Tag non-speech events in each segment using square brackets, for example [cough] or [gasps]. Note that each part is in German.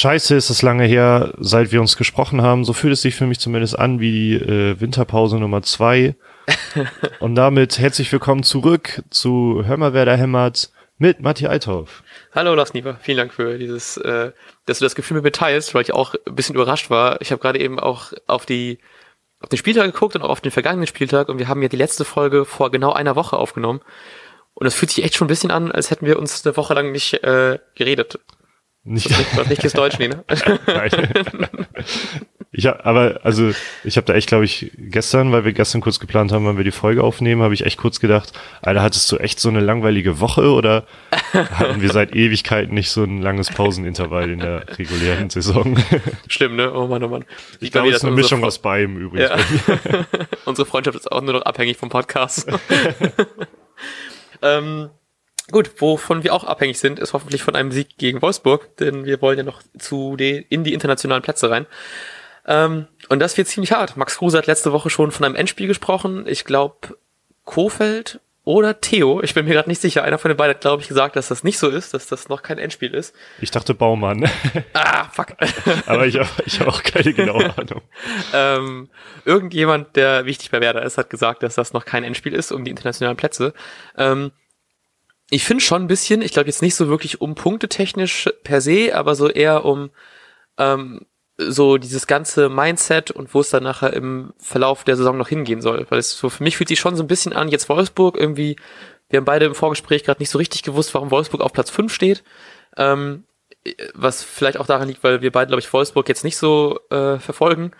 scheiße ist es lange her, seit wir uns gesprochen haben. So fühlt es sich für mich zumindest an wie die äh, Winterpause Nummer zwei. [laughs] Und damit herzlich willkommen zurück zu Hör mal, wer da hämmert mit Matti Althoff. Hallo Lars Nieper, vielen Dank für dieses, äh, dass du das Gefühl mit mir teilst, weil ich auch ein bisschen überrascht war. Ich habe gerade eben auch auf die auf den Spieltag geguckt und auch auf den vergangenen Spieltag und wir haben ja die letzte Folge vor genau einer Woche aufgenommen. Und es fühlt sich echt schon ein bisschen an, als hätten wir uns eine Woche lang nicht äh, geredet. Nicht, was nicht ist Deutsch, nee, [laughs] ne? ich hab, aber also ich habe da echt, glaube ich, gestern, weil wir gestern kurz geplant haben, wann wir die Folge aufnehmen, habe ich echt kurz gedacht, Alter, hattest du echt so eine langweilige Woche oder hatten wir seit Ewigkeiten nicht so ein langes Pausenintervall in der regulären Saison? Stimmt, ne? Oh Mann, oh Mann. Ich, ich glaube, es ist eine Mischung aus beidem übrigens. Ja. [laughs] unsere Freundschaft ist auch nur noch abhängig vom Podcast. [laughs] ähm, Gut, wovon wir auch abhängig sind, ist hoffentlich von einem Sieg gegen Wolfsburg, denn wir wollen ja noch zu die, in die internationalen Plätze rein. Ähm, und das wird ziemlich hart. Max Kruse hat letzte Woche schon von einem Endspiel gesprochen. Ich glaube, Kofeld oder Theo, ich bin mir gerade nicht sicher, einer von den beiden hat, glaube ich, gesagt, dass das nicht so ist, dass das noch kein Endspiel ist. Ich dachte Baumann. [laughs] Ah, fuck. [laughs] Aber ich habe ich hab auch keine genaue Ahnung. [laughs] ähm, irgendjemand, der wichtig bei Werder ist, hat gesagt, dass das noch kein Endspiel ist um die internationalen Plätze. Ähm, ich finde schon ein bisschen, ich glaube jetzt nicht so wirklich um Punkte technisch per se, aber so eher um ähm, so dieses ganze Mindset und wo es dann nachher im Verlauf der Saison noch hingehen soll. Weil es so für mich fühlt sich schon so ein bisschen an, jetzt Wolfsburg irgendwie, wir haben beide im Vorgespräch gerade nicht so richtig gewusst, warum Wolfsburg auf Platz 5 steht. Ähm, was vielleicht auch daran liegt, weil wir beide, glaube ich, Wolfsburg jetzt nicht so äh, verfolgen.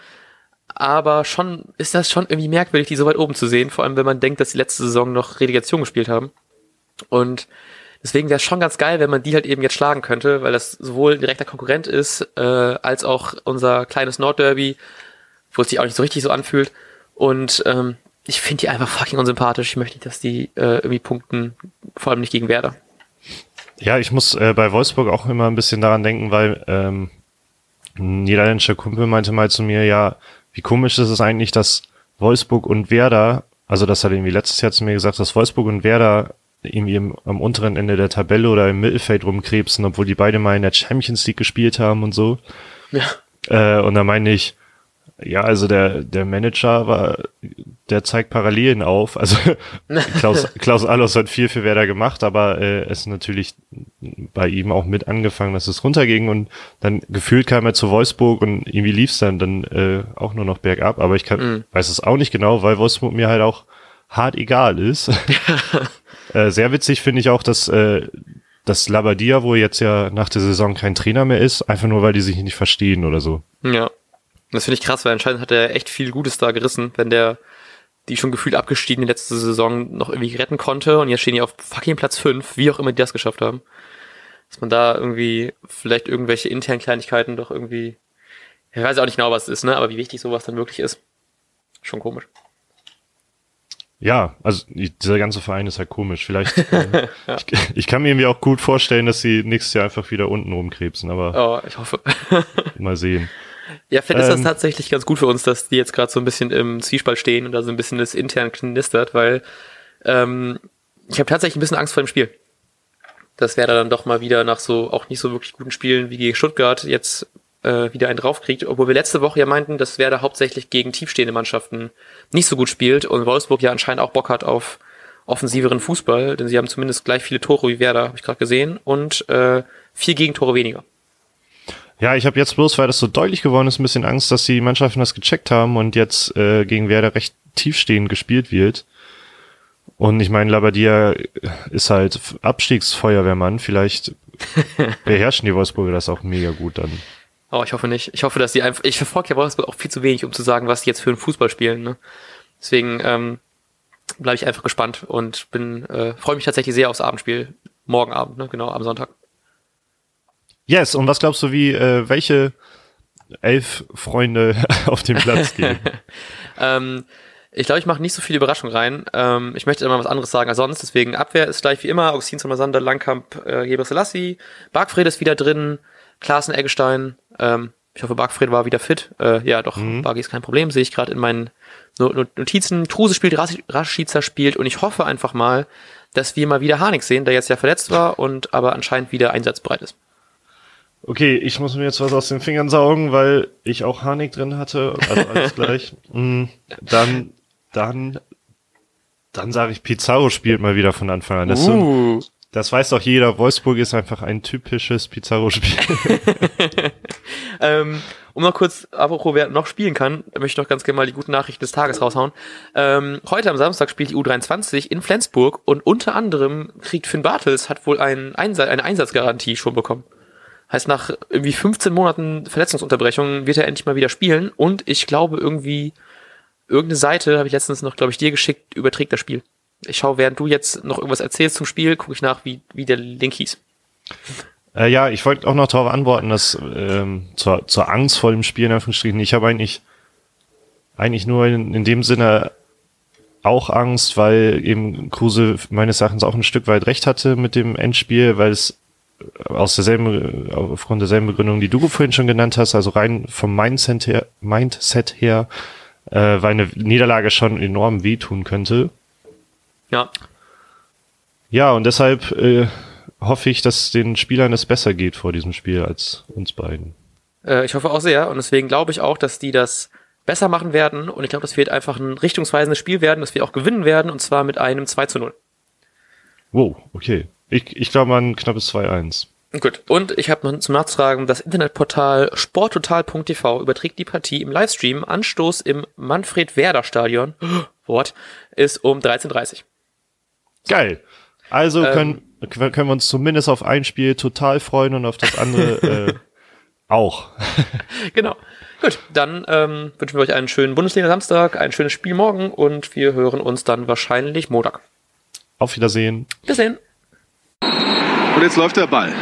Aber schon ist das schon irgendwie merkwürdig, die so weit oben zu sehen, vor allem wenn man denkt, dass die letzte Saison noch Relegation gespielt haben. Und deswegen wäre es schon ganz geil, wenn man die halt eben jetzt schlagen könnte, weil das sowohl direkter Konkurrent ist, äh, als auch unser kleines Nordderby, wo es sich auch nicht so richtig so anfühlt. Und ähm, ich finde die einfach fucking unsympathisch. Ich möchte nicht, dass die äh, irgendwie punkten, vor allem nicht gegen Werder. Ja, ich muss äh, bei Wolfsburg auch immer ein bisschen daran denken, weil ähm, ein niederländischer Kumpel meinte mal zu mir, ja, wie komisch ist es eigentlich, dass Wolfsburg und Werder, also das hat irgendwie letztes Jahr zu mir gesagt, dass Wolfsburg und Werder irgendwie im, am unteren Ende der Tabelle oder im Mittelfeld rumkrebsen, obwohl die beide mal in der Champions League gespielt haben und so. Ja. Äh, und da meine ich, ja, also der, der Manager war, der zeigt Parallelen auf. Also [laughs] Klaus, Klaus Allos hat viel für Werder gemacht, aber äh, es ist natürlich bei ihm auch mit angefangen, dass es runterging und dann gefühlt kam er zu Wolfsburg und irgendwie lief es dann, dann äh, auch nur noch bergab. Aber ich kann, mhm. weiß es auch nicht genau, weil Wolfsburg mir halt auch hart egal ist. [laughs] Äh, sehr witzig finde ich auch, dass, äh, dass Labadia, wo jetzt ja nach der Saison kein Trainer mehr ist, einfach nur, weil die sich nicht verstehen oder so. Ja. Das finde ich krass, weil anscheinend hat er echt viel Gutes da gerissen, wenn der die schon gefühlt abgestiegen letzte Saison noch irgendwie retten konnte und jetzt stehen die auf fucking Platz 5, wie auch immer die das geschafft haben. Dass man da irgendwie vielleicht irgendwelche internen Kleinigkeiten doch irgendwie, ich weiß auch nicht genau, was es ist, ne, aber wie wichtig sowas dann wirklich ist. Schon komisch. Ja, also dieser ganze Verein ist halt komisch. Vielleicht, [laughs] äh, ja. ich, ich, kann mir irgendwie auch gut vorstellen, dass sie nächstes Jahr einfach wieder unten rumkrebsen, aber oh, ich hoffe. [laughs] mal sehen. Ja, vielleicht ähm, ist das ähm, tatsächlich ganz gut für uns, dass die jetzt gerade so ein bisschen im Zwiespalt stehen und da so ein bisschen das intern knistert, weil ähm, ich habe tatsächlich ein bisschen Angst vor dem Spiel. Das wäre dann doch mal wieder nach so auch nicht so wirklich guten Spielen wie gegen Stuttgart jetzt äh, wieder einen draufkriegt, obwohl wir letzte Woche ja meinten, dass Werder hauptsächlich gegen tiefstehende Mannschaften nicht so gut spielt und Wolfsburg ja anscheinend auch Bock hat auf offensiveren Fußball, denn sie haben zumindest gleich viele Tore wie Werder, habe ich gerade gesehen, und äh, vier Gegentore weniger. Ja, ich habe jetzt bloß, weil das so deutlich geworden ist, ein bisschen Angst, dass die Mannschaften das gecheckt haben und jetzt äh, gegen Werder recht tiefstehend gespielt wird. Und ich meine, Labadia ist halt Abstiegsfeuerwehrmann. Vielleicht [laughs] beherrschen die Wolfsburger das auch mega gut dann. Oh, ich hoffe nicht. Ich hoffe, dass die einfach. Ich verfolge ja Wolfsburg auch viel zu wenig, um zu sagen, was die jetzt für einen Fußball spielen. Ne? Deswegen ähm, bleibe ich einfach gespannt und bin äh, freue mich tatsächlich sehr aufs Abendspiel. Morgen Abend, ne? genau, am Sonntag. Yes, und was glaubst du, wie, äh, welche elf Freunde [laughs] auf den Platz [laughs] gehen? ähm, ich glaube, ich mache nicht so viele Überraschungen rein. Ähm, ich möchte immer was anderes sagen als sonst. Deswegen Abwehr ist gleich wie immer. Augustin Sommersander, Langkamp, äh, Geber Selassie. Bargfred ist wieder drin. Klaassen Eggestein, ähm, ich hoffe, Bargfred war wieder fit. Äh, ja, doch, mhm. Bargi ist kein Problem, sehe ich gerade in meinen Notizen. Truse spielt, Rashica spielt und ich hoffe einfach mal, dass wir mal wieder Harnik sehen, der jetzt ja verletzt war und aber anscheinend wieder einsatzbereit ist. okay, ich muss mir jetzt was aus den Fingern saugen, weil ich auch Harnik drin hatte. Also alles gleich. [laughs] Mm, dann, dann, dann sage ich, Pizarro spielt mal wieder von Anfang an. Das, so Uh. ein, das weiß doch jeder. Wolfsburg ist einfach ein typisches Pizarro-Spiel. [laughs] [laughs] Ähm, um noch kurz, apropos wer noch spielen kann, möchte ich noch ganz gerne mal die guten Nachrichten des Tages raushauen. Ähm, heute am Samstag spielt die U23 in Flensburg und unter anderem kriegt Finn Bartels, hat wohl einen Einsatz, eine Einsatzgarantie schon bekommen. Heißt, nach irgendwie 15 Monaten Verletzungsunterbrechung wird er endlich mal wieder spielen und ich glaube irgendwie, irgendeine Seite, habe ich letztens noch, glaube ich, dir geschickt, überträgt das Spiel. Ich schaue, während du jetzt noch irgendwas erzählst zum Spiel, gucke ich nach, wie, wie der Link hieß. Äh, ja, ich wollte auch noch darauf antworten, dass ähm, zur, zur Angst vor dem Spiel in Anführungsstrichen, ich habe eigentlich eigentlich nur in, in dem Sinne auch Angst, weil eben Kruse meines Erachtens auch ein Stück weit recht hatte mit dem Endspiel, weil es aus derselben, aufgrund derselben Begründung, die du vorhin schon genannt hast, also rein vom Mindset her, Mindset her, äh, weil eine Niederlage schon enorm wehtun könnte. Ja, Ja, und deshalb äh, hoffe ich, dass den Spielern es besser geht vor diesem Spiel als uns beiden. Äh, ich hoffe auch sehr und deswegen glaube ich auch, dass die das besser machen werden und ich glaube, das wird einfach ein richtungsweisendes Spiel werden, dass wir auch gewinnen werden und zwar mit einem 2 zu 0. Wow, okay. Ich, ich glaube an ein knappes 2-1. Gut, und ich habe noch zum Nachtragen, das Internetportal sporttotal.tv überträgt die Partie im Livestream. Anstoß im Manfred-Werder-Stadion, [gasps] Wort, ist um 13.30 Uhr. Geil. Also Ähm. können, können wir uns zumindest auf ein Spiel total freuen und auf das andere [laughs] äh, auch. [laughs] Genau. Gut, dann ähm, wünschen wir euch einen schönen Bundesliga-Samstag, ein schönes Spiel morgen und wir hören uns dann wahrscheinlich Montag. Auf Wiedersehen. Bis dann. Und jetzt läuft der Ball.